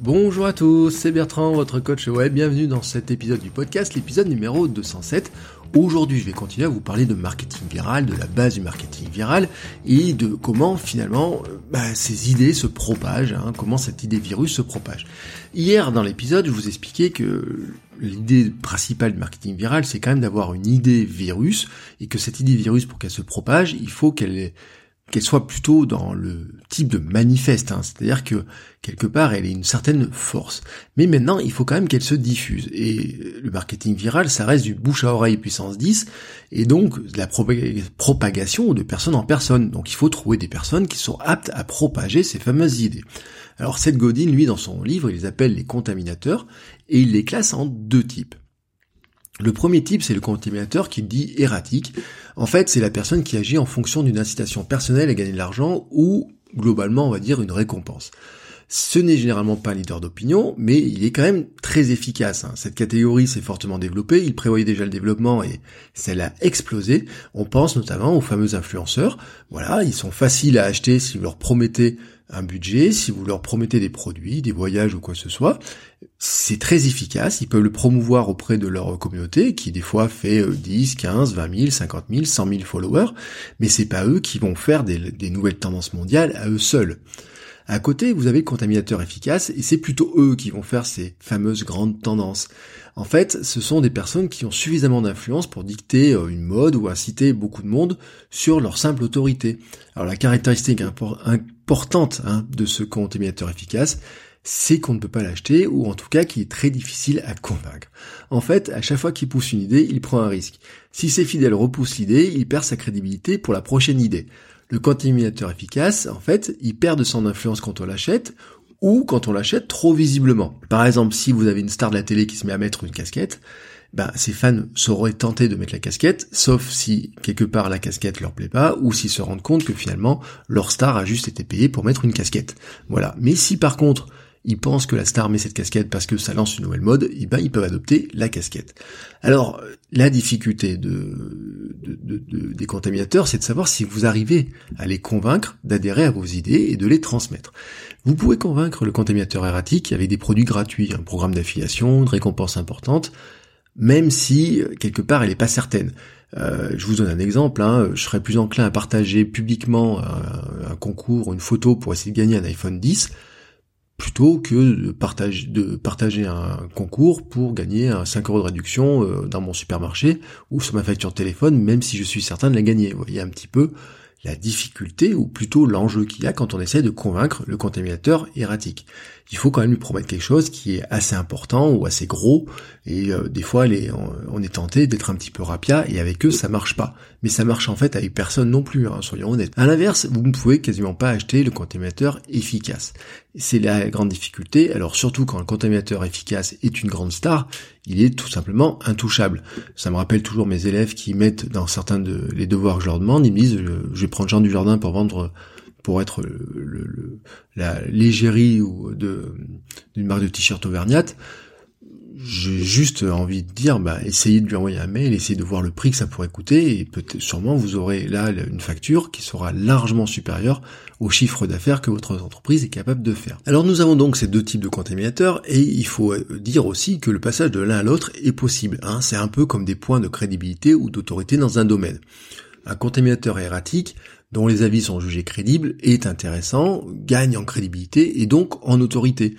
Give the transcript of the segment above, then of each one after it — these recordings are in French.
Bonjour à tous, c'est Bertrand, votre coach web. Bienvenue dans cet épisode du podcast, l'épisode numéro 207. Aujourd'hui, je vais continuer à vous parler de marketing viral, de la base du marketing viral et de comment finalement euh, bah, ces idées se propagent, hein, comment cette idée virus se propage. Hier, dans l'épisode, je vous expliquais que l'idée principale du marketing viral, c'est quand même d'avoir une idée virus et que cette idée virus, pour qu'elle se propage, il faut qu'elle qu'elle soit plutôt dans le type de manifeste, hein. c'est-à-dire que quelque part elle ait une certaine force. Mais maintenant il faut quand même qu'elle se diffuse. Et le marketing viral, ça reste du bouche à oreille puissance 10, et donc de la propagation de personne en personne. Donc il faut trouver des personnes qui sont aptes à propager ces fameuses idées. Alors Seth Godin, lui, dans son livre, il les appelle les contaminateurs, et il les classe en deux types. Le premier type, c'est le contaminateur qui dit erratique. En fait, c'est la personne qui agit en fonction d'une incitation personnelle à gagner de l'argent ou, globalement, on va dire, une récompense. Ce n'est généralement pas un leader d'opinion, mais il est quand même très efficace. Hein. Cette catégorie s'est fortement développée, il prévoyait déjà le développement et ça l'a explosé. On pense notamment aux fameux influenceurs. Voilà, ils sont faciles à acheter si vous leur promettez un budget, si vous leur promettez des produits, des voyages ou quoi que ce soit, c'est très efficace, ils peuvent le promouvoir auprès de leur communauté, qui des fois fait 10, 15, 20 000, 50 000, 100 000 followers, mais c'est pas eux qui vont faire des, nouvelles tendances mondiales à eux seuls. À côté, vous avez le contaminateur efficace, et c'est plutôt eux qui vont faire ces fameuses grandes tendances. En fait, ce sont des personnes qui ont suffisamment d'influence pour dicter euh, une mode ou inciter beaucoup de monde sur leur simple autorité. Alors la caractéristique importante hein, de ce contaminateur efficace, c'est qu'on ne peut pas l'acheter, ou en tout cas qu'il est très difficile à convaincre. En fait, à chaque fois qu'il pousse une idée, il prend un risque. Si ses fidèles repoussent l'idée, il perd sa crédibilité pour la prochaine idée. Le contaminateur efficace, en fait, il perd de son influence quand on l'achète, ou quand on l'achète trop visiblement. Par exemple, si vous avez une star de la télé qui se met à mettre une casquette, ben, ses fans sauraient tenter de mettre la casquette, sauf si quelque part la casquette leur plaît pas, ou s'ils se rendent compte que finalement leur star a juste été payé pour mettre une casquette. Voilà. Mais si par contre ils pensent que la star met cette casquette parce que ça lance une nouvelle mode, et eh ben ils peuvent adopter la casquette. Alors la difficulté de, des contaminateurs, c'est de savoir si vous arrivez à les convaincre d'adhérer à vos idées et de les transmettre. Vous pouvez convaincre le contaminateur erratique avec des produits gratuits, un programme d'affiliation, de récompenses importantes, même si quelque part elle n'est pas certaine. Euh, je vous donne un exemple, hein, je serais plus enclin à partager publiquement un, un concours, une photo pour essayer de gagner un iPhone 10 plutôt que de partager, de partager un concours pour gagner un 5 euros de réduction euh, dans mon supermarché ou sur ma facture de téléphone, même si je suis certain de la gagner. Vous voyez un petit peu la difficulté, ou plutôt l'enjeu qu'il y a quand on essaie de convaincre le contaminateur erratique. Il faut quand même lui promettre quelque chose qui est assez important ou assez gros, et euh, des fois on, est tenté d'être un petit peu rapia, et avec eux ça marche pas. Mais ça marche en fait avec personne non plus, hein, soyons honnêtes. À l'inverse, vous ne pouvez quasiment pas acheter le contaminateur efficace. C'est la grande difficulté, alors surtout quand le contaminateur efficace est une grande star, il est tout simplement intouchable. Ça me rappelle toujours mes élèves qui mettent dans certains de les devoirs que je leur demande, ils me disent je vais prendre Jean du Jardin pour vendre pour être la légérie ou de d'une marque de t-shirt auvergnate j'ai juste envie de dire, bah, essayez de lui envoyer un mail, essayez de voir le prix que ça pourrait coûter, et peut-être sûrement vous aurez là une facture qui sera largement supérieure au chiffre d'affaires que votre entreprise est capable de faire. Alors nous avons donc ces deux types de contaminateurs, et il faut dire aussi que le passage de l'un à l'autre est possible. Hein. C'est un peu comme des points de crédibilité ou d'autorité dans un domaine. Un contaminateur erratique, dont les avis sont jugés crédibles, est intéressant, gagne en crédibilité et donc en autorité.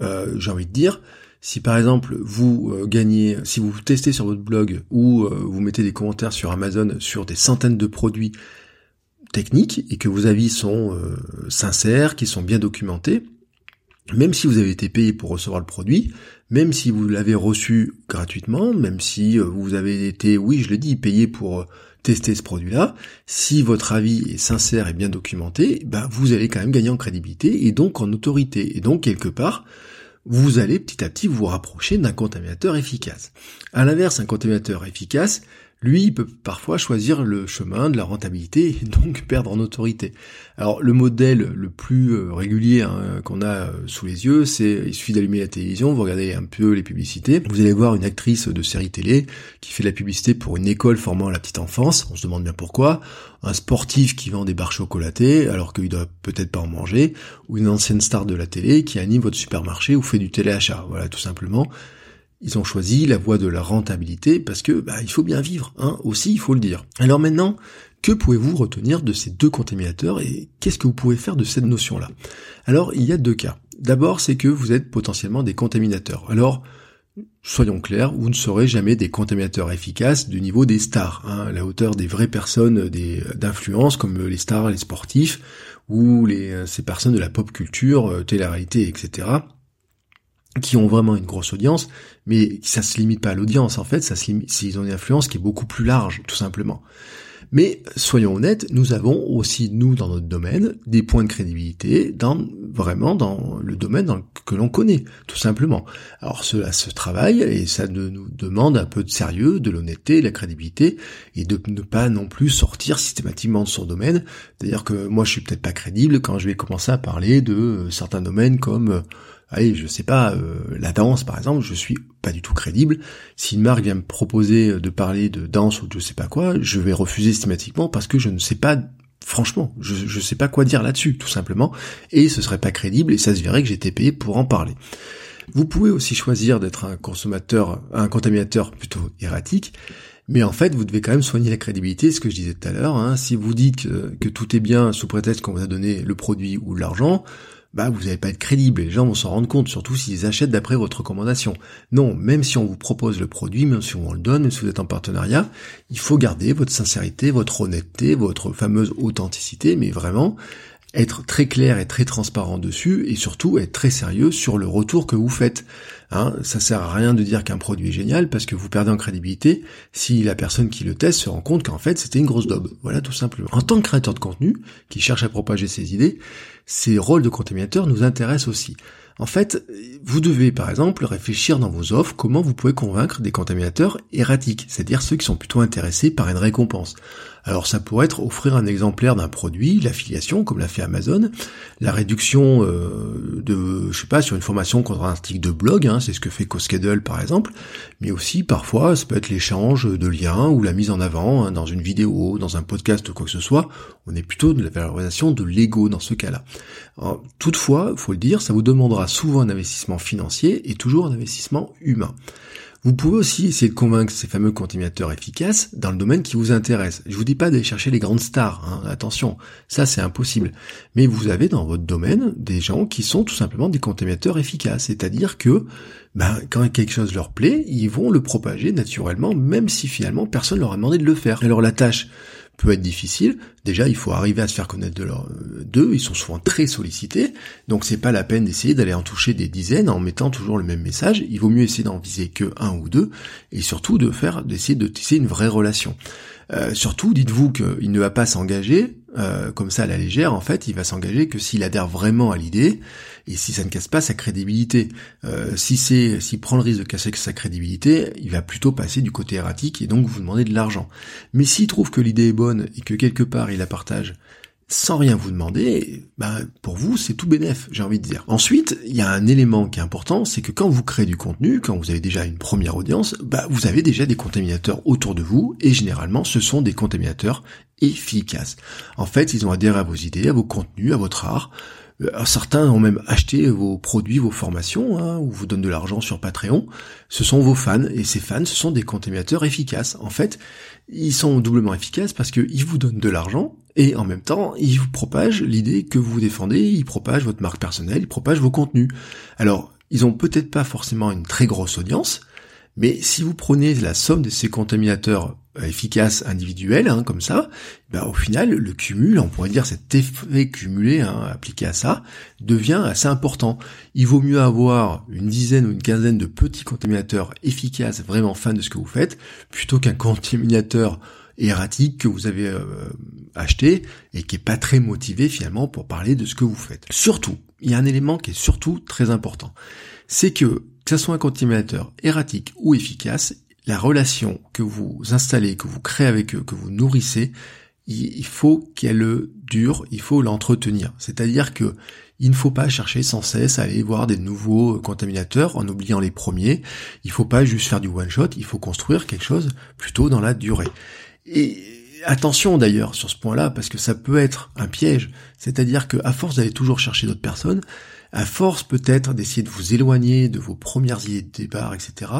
Euh, j'ai envie de dire, si par exemple vous euh, gagnez, si vous testez sur votre blog ou euh, vous mettez des commentaires sur Amazon sur des centaines de produits techniques et que vos avis sont euh, sincères, qui sont bien documentés, même si vous avez été payé pour recevoir le produit, même si vous l'avez reçu gratuitement, même si vous avez été, oui je le dis, payé pour tester ce produit-là, si votre avis est sincère et bien documenté, bah, vous allez quand même gagner en crédibilité et donc en autorité. Et donc, quelque part, vous allez petit à petit vous rapprocher d'un contaminateur efficace. À l'inverse, un contaminateur efficace, lui, il peut parfois choisir le chemin de la rentabilité et donc perdre en autorité. Alors le modèle le plus euh, régulier hein, qu'on a euh, sous les yeux, c'est il suffit d'allumer la télévision, vous regardez un peu les publicités, vous allez voir une actrice de série télé qui fait de la publicité pour une école formant la petite enfance, on se demande bien pourquoi, un sportif qui vend des barres chocolatées alors qu'il doit peut-être pas en manger, ou une ancienne star de la télé qui anime votre supermarché ou fait du téléachat. Voilà, tout simplement. Ils ont choisi la voie de la rentabilité parce que bah, il faut bien vivre, hein, aussi il faut le dire. Alors maintenant, que pouvez-vous retenir de ces deux contaminateurs et qu'est-ce que vous pouvez faire de cette notion-là? Alors il y a deux cas. D'abord, c'est que vous êtes potentiellement des contaminateurs. Alors, soyons clairs, vous ne serez jamais des contaminateurs efficaces du niveau des stars, hein, la hauteur des vraies personnes d'influence comme les stars, les sportifs ou euh, ces personnes de la pop culture, euh, télé-réalité, etc qui ont vraiment une grosse audience, mais ça se limite pas à l'audience, en fait, ça se ils ont une influence qui est beaucoup plus large, tout simplement. Mais soyons honnêtes, nous avons aussi, nous, dans notre domaine, des points de crédibilité dans vraiment dans le domaine que l'on connaît, tout simplement. Alors cela se travaille et ça nous demande un peu de sérieux, de l'honnêteté, de la crédibilité et de ne pas non plus sortir systématiquement de son domaine. C'est-à-dire que moi, je suis peut-être pas crédible quand je vais commencer à parler de certains domaines comme allez, je sais pas, euh, la danse par exemple, je suis pas du tout crédible. Si une marque vient me proposer de parler de danse ou de je sais pas quoi, je vais refuser systématiquement parce que je ne sais pas franchement, je ne sais pas quoi dire là-dessus, tout simplement, et ce serait pas crédible, et ça se verrait que j'étais payé pour en parler. Vous pouvez aussi choisir d'être un consommateur, un contaminateur plutôt erratique, mais en fait, vous devez quand même soigner la crédibilité, ce que je disais tout à l'heure. Hein. Si vous dites que, tout est bien sous prétexte qu'on vous a donné le produit ou l'argent, bah vous n'allez pas être crédible les gens vont s'en rendre compte, surtout s'ils achètent d'après votre recommandation. Non, même si on vous propose le produit, même si on le donne, même si vous êtes en partenariat, il faut garder votre sincérité, votre honnêteté, votre fameuse authenticité, mais vraiment être très clair et très transparent dessus et surtout être très sérieux sur le retour que vous faites. Hein, ça sert à rien de dire qu'un produit est génial parce que vous perdez en crédibilité si la personne qui le teste se rend compte qu'en fait c'était une grosse daube. Voilà tout simplement. En tant que créateur de contenu qui cherche à propager ses idées, ces rôles de contaminateur nous intéressent aussi. En fait, vous devez par exemple réfléchir dans vos offres comment vous pouvez convaincre des contaminateurs erratiques, c'est-à-dire ceux qui sont plutôt intéressés par une récompense. Alors ça pourrait être offrir un exemplaire d'un produit, l'affiliation comme l'a fait Amazon, la réduction euh, de, je sais pas, sur une formation contre un article de blog, hein, c'est ce que fait CoSchedule par exemple, mais aussi parfois ça peut être l'échange de liens ou la mise en avant hein, dans une vidéo, dans un podcast ou quoi que ce soit. On est plutôt de la valorisation de l'ego dans ce cas-là. Toutefois, faut le dire, ça vous demandera souvent un investissement financier et toujours un investissement humain. Vous pouvez aussi essayer de convaincre ces fameux continuateurs efficaces dans le domaine qui vous intéresse. Je vous dis pas d'aller chercher les grandes stars, hein, attention, ça c'est impossible. Mais vous avez dans votre domaine des gens qui sont tout simplement des continuateurs efficaces, c'est-à-dire que ben, quand quelque chose leur plaît, ils vont le propager naturellement, même si finalement personne leur a demandé de le faire. Alors la tâche, peut être difficile. Déjà, il faut arriver à se faire connaître de leur d'eux. Ils sont souvent très sollicités, donc c'est pas la peine d'essayer d'aller en toucher des dizaines en mettant toujours le même message. Il vaut mieux essayer d'en viser que un ou deux, et surtout de faire d'essayer de tisser une vraie relation. Euh, surtout, dites-vous qu'il ne va pas s'engager euh, comme ça à la légère. En fait, il va s'engager que s'il adhère vraiment à l'idée et si ça ne casse pas sa crédibilité. Euh, si c'est, s'il prend le risque de casser sa crédibilité, il va plutôt passer du côté erratique et donc vous demander de l'argent. Mais s'il trouve que l'idée est bonne et que quelque part il la partage sans rien vous demander, ben pour vous, c'est tout bénef, j'ai envie de dire. Ensuite, il y a un élément qui est important, c'est que quand vous créez du contenu, quand vous avez déjà une première audience, bah, vous avez déjà des contaminateurs autour de vous, et généralement, ce sont des contaminateurs efficaces. En fait, ils ont adhéré à vos idées, à vos contenus, à votre art, euh, certains ont même acheté vos produits, vos formations, hein, ou vous donnent de l'argent sur Patreon. Ce sont vos fans, et ces fans, ce sont des contaminateurs efficaces. En fait, ils sont doublement efficaces parce qu'ils vous donnent de l'argent, et en même temps, ils vous propagent l'idée que vous défendez, ils propagent votre marque personnelle, ils propagent vos contenus. Alors, ils ont peut-être pas forcément une très grosse audience, mais si vous prenez la somme de ces contaminateurs efficaces individuels, hein, comme ça, ben, au final, le cumul, on pourrait dire cet effet cumulé hein, appliqué à ça, devient assez important. Il vaut mieux avoir une dizaine ou une quinzaine de petits contaminateurs efficaces, vraiment fans de ce que vous faites, plutôt qu'un contaminateur erratique que vous avez euh, acheté et qui est pas très motivé finalement pour parler de ce que vous faites. Surtout, il y a un élément qui est surtout très important. C'est que, que ce soit un contaminateur erratique ou efficace, la relation que vous installez, que vous créez avec eux, que vous nourrissez, il faut qu'elle dure, il faut l'entretenir. C'est-à-dire que il ne faut pas chercher sans cesse à aller voir des nouveaux contaminateurs en oubliant les premiers. Il ne faut pas juste faire du one shot, il faut construire quelque chose plutôt dans la durée. Et attention d'ailleurs sur ce point-là parce que ça peut être un piège. C'est-à-dire que à force d'aller toujours chercher d'autres personnes, à force peut-être d'essayer de vous éloigner de vos premières idées de départ, etc.,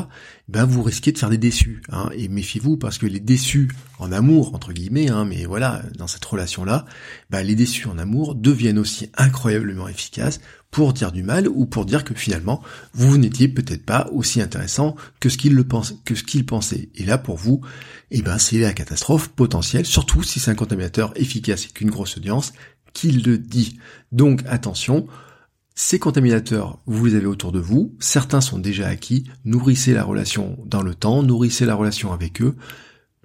ben vous risquez de faire des déçus. Hein, et méfiez-vous parce que les déçus en amour, entre guillemets, hein, mais voilà, dans cette relation-là, ben les déçus en amour deviennent aussi incroyablement efficaces pour dire du mal ou pour dire que finalement vous n'étiez peut-être pas aussi intéressant que ce qu'il le que pensait. Et là pour vous, eh ben c'est la catastrophe potentielle, surtout si c'est un contaminateur efficace et qu'une grosse audience qui le dit. Donc attention, ces contaminateurs, vous les avez autour de vous, certains sont déjà acquis, nourrissez la relation dans le temps, nourrissez la relation avec eux,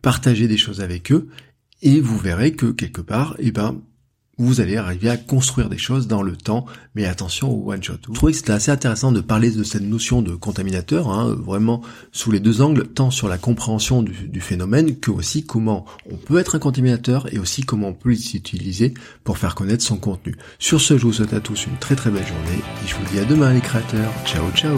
partagez des choses avec eux, et vous verrez que quelque part, eh ben, vous allez arriver à construire des choses dans le temps, mais attention au one shot. Je trouvais que c'était assez intéressant de parler de cette notion de contaminateur, hein, vraiment sous les deux angles, tant sur la compréhension du, phénomène que aussi comment on peut être un contaminateur et aussi comment on peut l'utiliser pour faire connaître son contenu. Sur ce, je vous souhaite à tous une très très belle journée et je vous dis à demain les créateurs. Ciao ciao